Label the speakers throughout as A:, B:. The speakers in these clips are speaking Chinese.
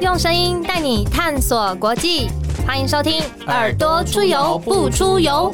A: 用声音带你探索国际，欢迎收听《耳朵出游不出游》。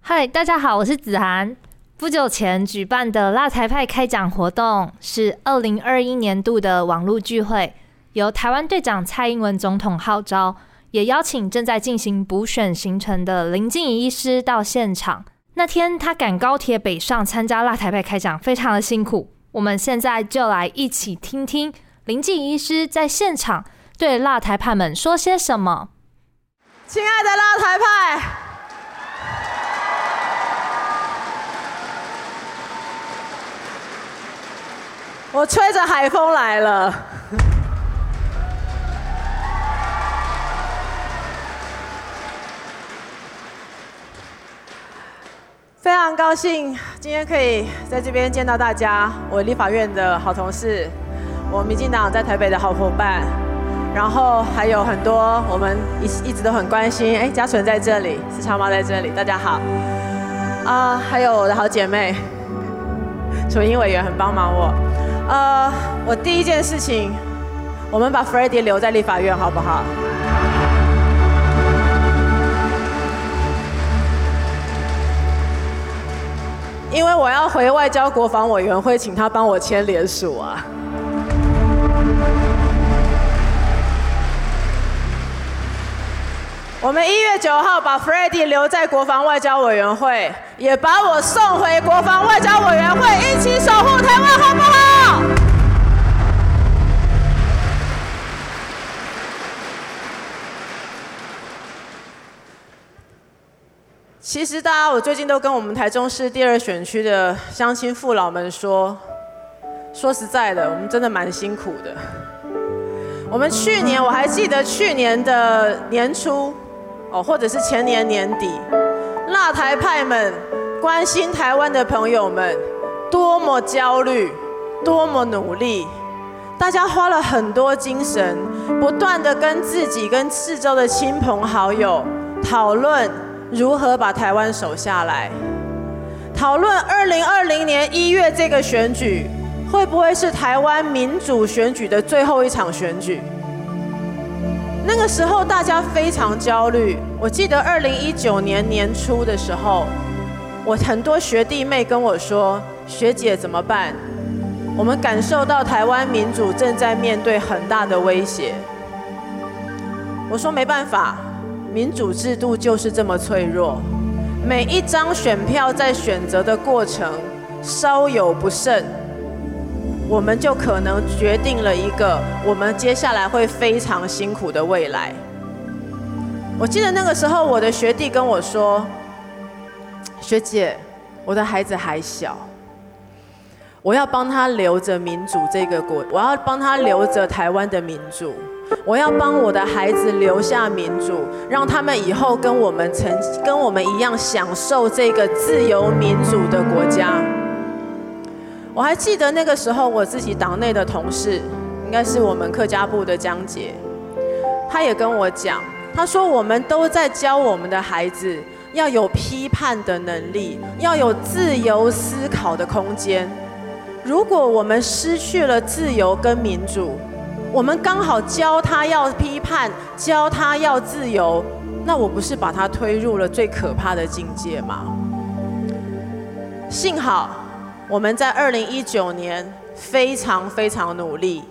A: 嗨，大家好，我是子涵。不久前举办的辣台派开讲活动是二零二一年度的网络聚会，由台湾队长蔡英文总统号召，也邀请正在进行补选行程的林静怡医师到现场。那天他赶高铁北上参加辣台派开讲，非常的辛苦。我们现在就来一起听听林静医师在现场对辣台派们说些什么。
B: 亲爱的辣台派，我吹着海风来了。非常高兴今天可以在这边见到大家，我立法院的好同事，我民进党在台北的好伙伴，然后还有很多我们一一直都很关心，哎，嘉纯在这里，四超妈在这里，大家好。啊，还有我的好姐妹，楚英委员很帮忙我。呃，我第一件事情，我们把 f r e d d y 留在立法院好不好？因为我要回外交国防委员会，请他帮我签联署啊。我们一月九号把 f r e d d y 留在国防外交委员会，也把我送回国防外交委员会，一起守护台湾，好不好？其实大家，我最近都跟我们台中市第二选区的乡亲父老们说，说实在的，我们真的蛮辛苦的。我们去年我还记得去年的年初，哦，或者是前年年底，辣台派们关心台湾的朋友们多么焦虑，多么努力，大家花了很多精神，不断的跟自己跟四周的亲朋好友讨论。如何把台湾守下来？讨论二零二零年一月这个选举，会不会是台湾民主选举的最后一场选举？那个时候大家非常焦虑。我记得二零一九年年初的时候，我很多学弟妹跟我说：“学姐怎么办？我们感受到台湾民主正在面对很大的威胁。”我说：“没办法。”民主制度就是这么脆弱，每一张选票在选择的过程稍有不慎，我们就可能决定了一个我们接下来会非常辛苦的未来。我记得那个时候，我的学弟跟我说：“学姐，我的孩子还小，我要帮他留着民主这个国，我要帮他留着台湾的民主。”我要帮我的孩子留下民主，让他们以后跟我们曾跟我们一样享受这个自由民主的国家。我还记得那个时候，我自己党内的同事，应该是我们客家部的江杰，他也跟我讲，他说我们都在教我们的孩子要有批判的能力，要有自由思考的空间。如果我们失去了自由跟民主，我们刚好教他要批判，教他要自由，那我不是把他推入了最可怕的境界吗？幸好我们在二零一九年非常非常努力，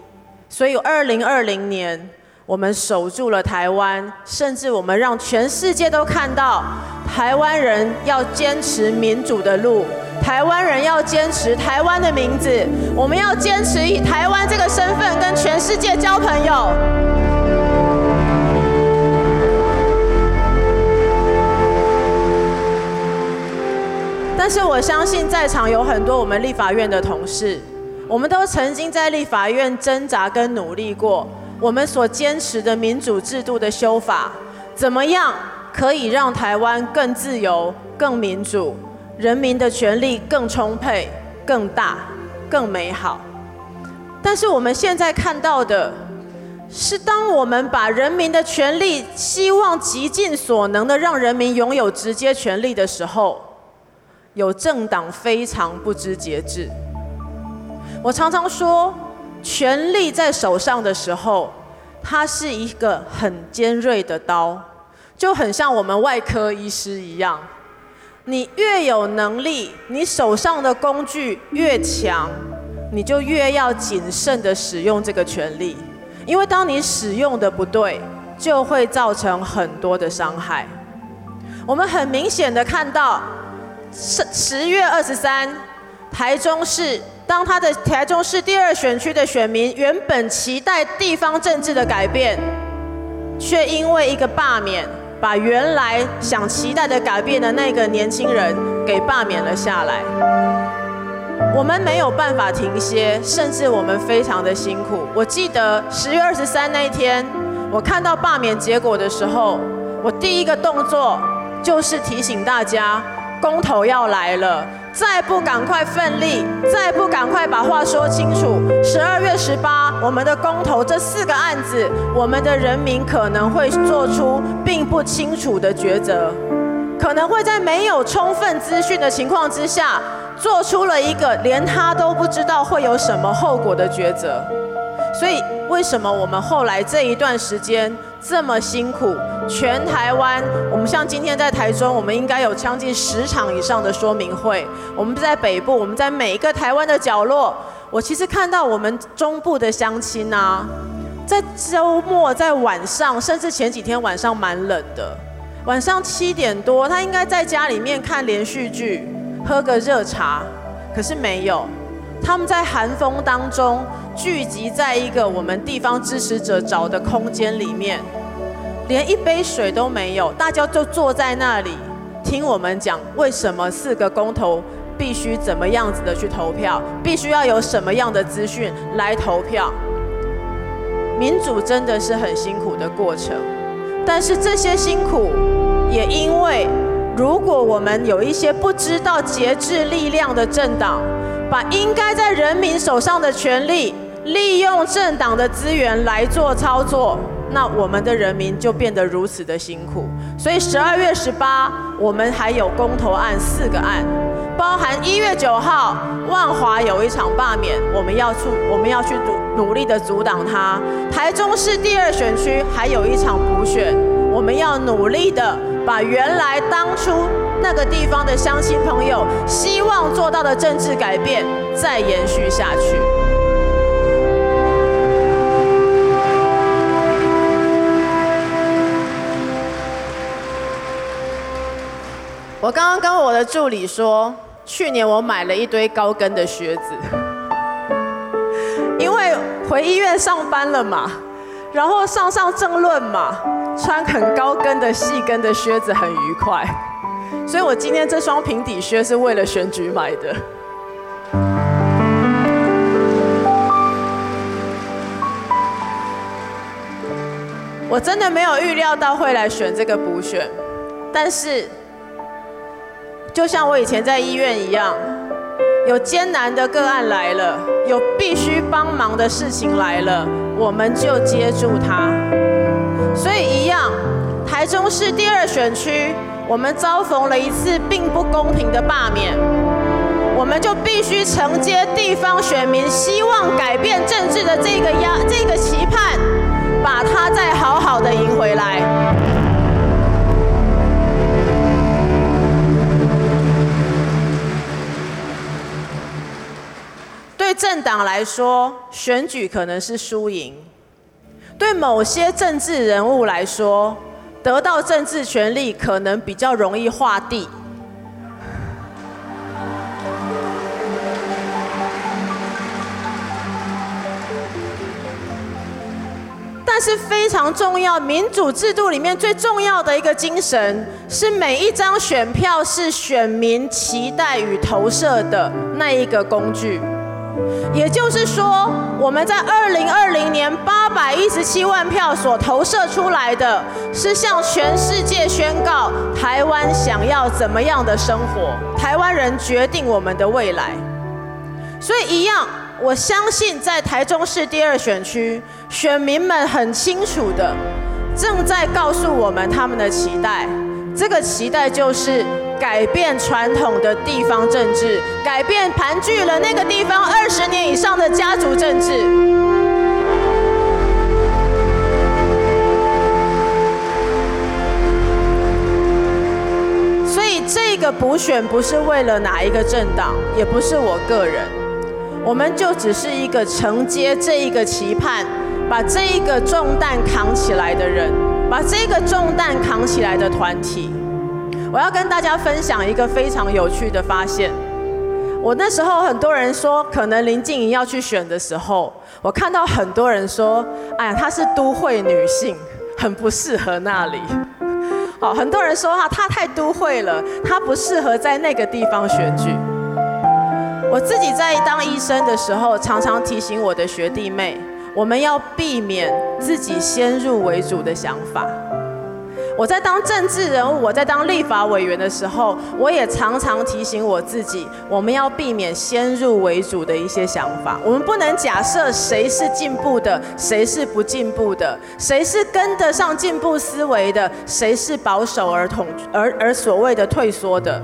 B: 所以二零二零年我们守住了台湾，甚至我们让全世界都看到台湾人要坚持民主的路。台湾人要坚持台湾的名字，我们要坚持以台湾这个身份跟全世界交朋友。但是我相信在场有很多我们立法院的同事，我们都曾经在立法院挣扎跟努力过，我们所坚持的民主制度的修法，怎么样可以让台湾更自由、更民主？人民的权利更充沛、更大、更美好。但是我们现在看到的是，当我们把人民的权利希望极尽所能的让人民拥有直接权利的时候，有政党非常不知节制。我常常说，权力在手上的时候，它是一个很尖锐的刀，就很像我们外科医师一样。你越有能力，你手上的工具越强，你就越要谨慎的使用这个权利，因为当你使用的不对，就会造成很多的伤害。我们很明显的看到，十十月二十三，台中市。当他的台中市第二选区的选民原本期待地方政治的改变，却因为一个罢免，把原来想期待的改变的那个年轻人给罢免了下来。我们没有办法停歇，甚至我们非常的辛苦。我记得十月二十三那一天，我看到罢免结果的时候，我第一个动作就是提醒大家，公投要来了。再不赶快奋力，再不赶快把话说清楚，十二月十八，我们的公投这四个案子，我们的人民可能会做出并不清楚的抉择，可能会在没有充分资讯的情况之下，做出了一个连他都不知道会有什么后果的抉择。所以，为什么我们后来这一段时间这么辛苦？全台湾，我们像今天在台中，我们应该有将近十场以上的说明会。我们在北部，我们在每一个台湾的角落。我其实看到我们中部的乡亲啊，在周末、在晚上，甚至前几天晚上蛮冷的，晚上七点多，他应该在家里面看连续剧，喝个热茶，可是没有，他们在寒风当中聚集在一个我们地方支持者找的空间里面。连一杯水都没有，大家就坐在那里听我们讲为什么四个公投必须怎么样子的去投票，必须要有什么样的资讯来投票。民主真的是很辛苦的过程，但是这些辛苦也因为，如果我们有一些不知道节制力量的政党，把应该在人民手上的权利利用政党的资源来做操作。那我们的人民就变得如此的辛苦，所以十二月十八，我们还有公投案四个案，包含一月九号万华有一场罢免，我们要出，我们要去努努力的阻挡它。台中市第二选区还有一场补选，我们要努力的把原来当初那个地方的乡亲朋友希望做到的政治改变再延续下去。我刚刚跟我的助理说，去年我买了一堆高跟的靴子，因为回医院上班了嘛，然后上上正论嘛，穿很高跟的细跟的靴子很愉快，所以我今天这双平底靴是为了选举买的。我真的没有预料到会来选这个补选，但是。就像我以前在医院一样，有艰难的个案来了，有必须帮忙的事情来了，我们就接住它。所以一样，台中市第二选区，我们遭逢了一次并不公平的罢免，我们就必须承接地方选民希望改变政治的这个压这个期盼，把它再好好的赢回来。对政党来说，选举可能是输赢；对某些政治人物来说，得到政治权力可能比较容易划地。但是非常重要，民主制度里面最重要的一个精神，是每一张选票是选民期待与投射的那一个工具。也就是说，我们在二零二零年八百一十七万票所投射出来的是向全世界宣告台湾想要怎么样的生活，台湾人决定我们的未来。所以一样，我相信在台中市第二选区，选民们很清楚的正在告诉我们他们的期待，这个期待就是。改变传统的地方政治改变盘踞了那个地方二十年以上的家族政治。所以这个补选不是为了哪一个政党也不是我个人。我们就只是一个承接这一个期盼把这一个重担扛起来的人把这个重担扛起来的团体。我要跟大家分享一个非常有趣的发现。我那时候很多人说，可能林静怡要去选的时候，我看到很多人说：“哎呀，她是都会女性，很不适合那里。”好，很多人说哈，她太都会了，她不适合在那个地方选举。我自己在当医生的时候，常常提醒我的学弟妹，我们要避免自己先入为主的想法。我在当政治人物，我在当立法委员的时候，我也常常提醒我自己，我们要避免先入为主的一些想法。我们不能假设谁是进步的，谁是不进步的，谁是跟得上进步思维的，谁是保守而统而而所谓的退缩的。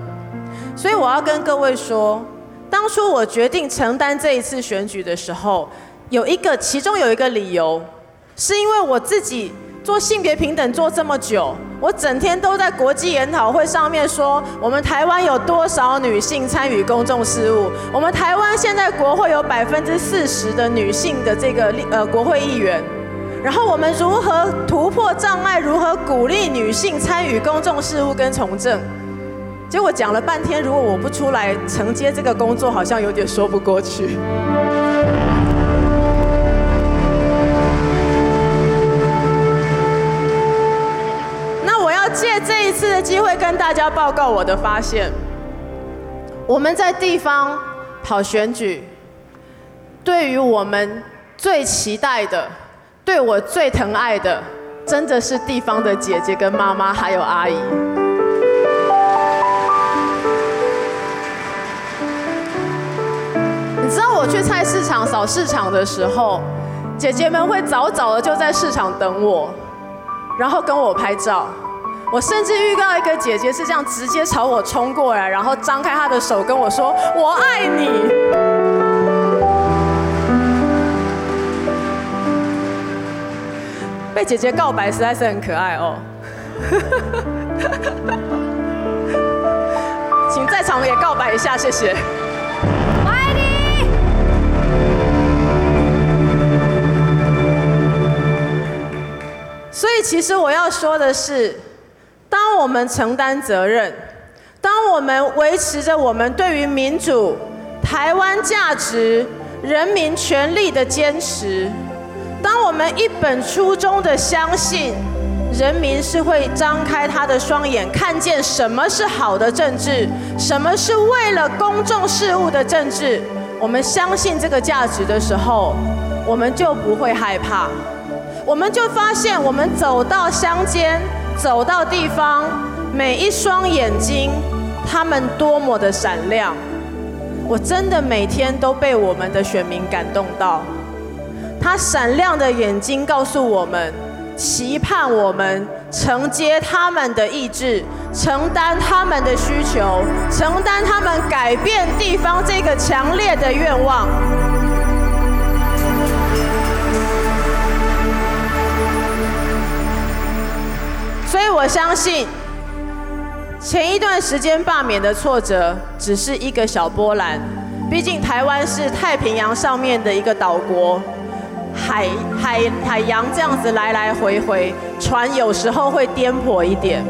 B: 所以我要跟各位说，当初我决定承担这一次选举的时候，有一个其中有一个理由，是因为我自己。做性别平等做这么久，我整天都在国际研讨会上面说，我们台湾有多少女性参与公众事务？我们台湾现在国会有百分之四十的女性的这个呃国会议员，然后我们如何突破障碍？如何鼓励女性参与公众事务跟从政？结果讲了半天，如果我不出来承接这个工作，好像有点说不过去。借这一次的机会跟大家报告我的发现。我们在地方跑选举，对于我们最期待的、对我最疼爱的，真的是地方的姐姐跟妈妈还有阿姨。你知道我去菜市场扫市场的时候，姐姐们会早早的就在市场等我，然后跟我拍照。我甚至遇到一个姐姐是这样直接朝我冲过来，然后张开她的手跟我说：“我爱你。”被姐姐告白实在是很可爱哦。请在场也告白一下，谢谢。我爱你。所以，其实我要说的是。我们承担责任，当我们维持着我们对于民主、台湾价值、人民权利的坚持，当我们一本初衷的相信，人民是会张开他的双眼，看见什么是好的政治，什么是为了公众事务的政治，我们相信这个价值的时候，我们就不会害怕，我们就发现，我们走到乡间。走到地方，每一双眼睛，他们多么的闪亮！我真的每天都被我们的选民感动到。他闪亮的眼睛告诉我们，期盼我们承接他们的意志，承担他们的需求，承担他们改变地方这个强烈的愿望。所以我相信，前一段时间罢免的挫折只是一个小波澜。毕竟台湾是太平洋上面的一个岛国，海海海洋这样子来来回回，船有时候会颠簸一点。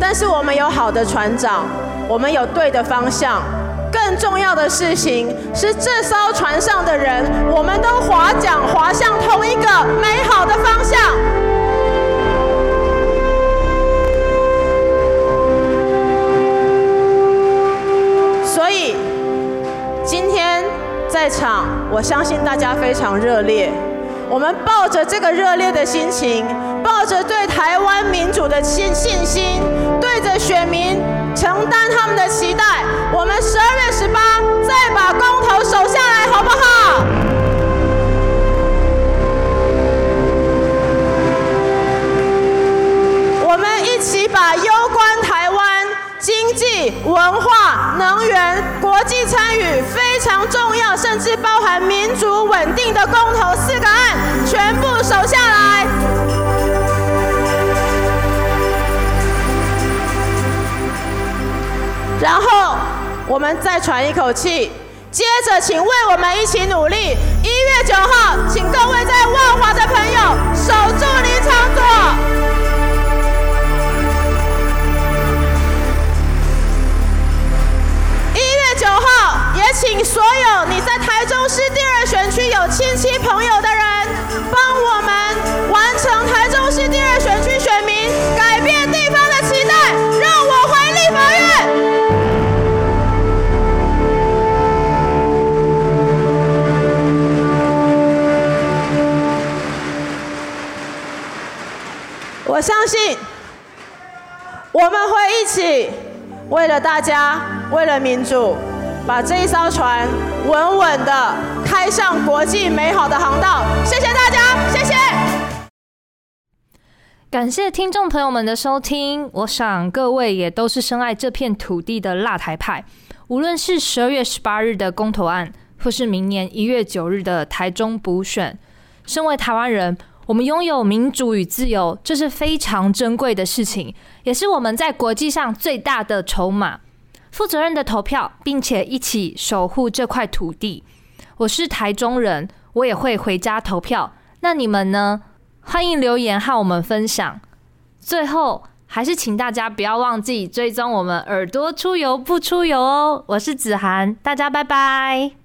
B: 但是我们有好的船长，我们有对的方向。更重要的事情是，这艘船上的人，我们都划桨划向同一个美好的方向。场，我相信大家非常热烈。我们抱着这个热烈的心情，抱着对台湾民主的信信心，对着选民承担他们的期待，我们十二月文化、能源、国际参与非常重要，甚至包含民主稳定的公投四个案，全部守下来。然后我们再喘一口气，接着请为我们一起努力。一月九号，请各位在万华的朋友守住离场所。请所有你在台中市第二选区有亲戚朋友的人，帮我们完成台中市第二选区选民改变地方的期待，让我回立法院。我相信，我们会一起为了大家，为了民主。把这一艘船稳稳的开向国际美好的航道。谢谢大家，谢谢。
A: 感谢听众朋友们的收听。我想各位也都是深爱这片土地的辣台派。无论是十二月十八日的公投案，或是明年一月九日的台中补选，身为台湾人，我们拥有民主与自由，这是非常珍贵的事情，也是我们在国际上最大的筹码。负责任的投票，并且一起守护这块土地。我是台中人，我也会回家投票。那你们呢？欢迎留言和我们分享。最后，还是请大家不要忘记追踪我们耳朵出游不出游哦。我是子涵，大家拜拜。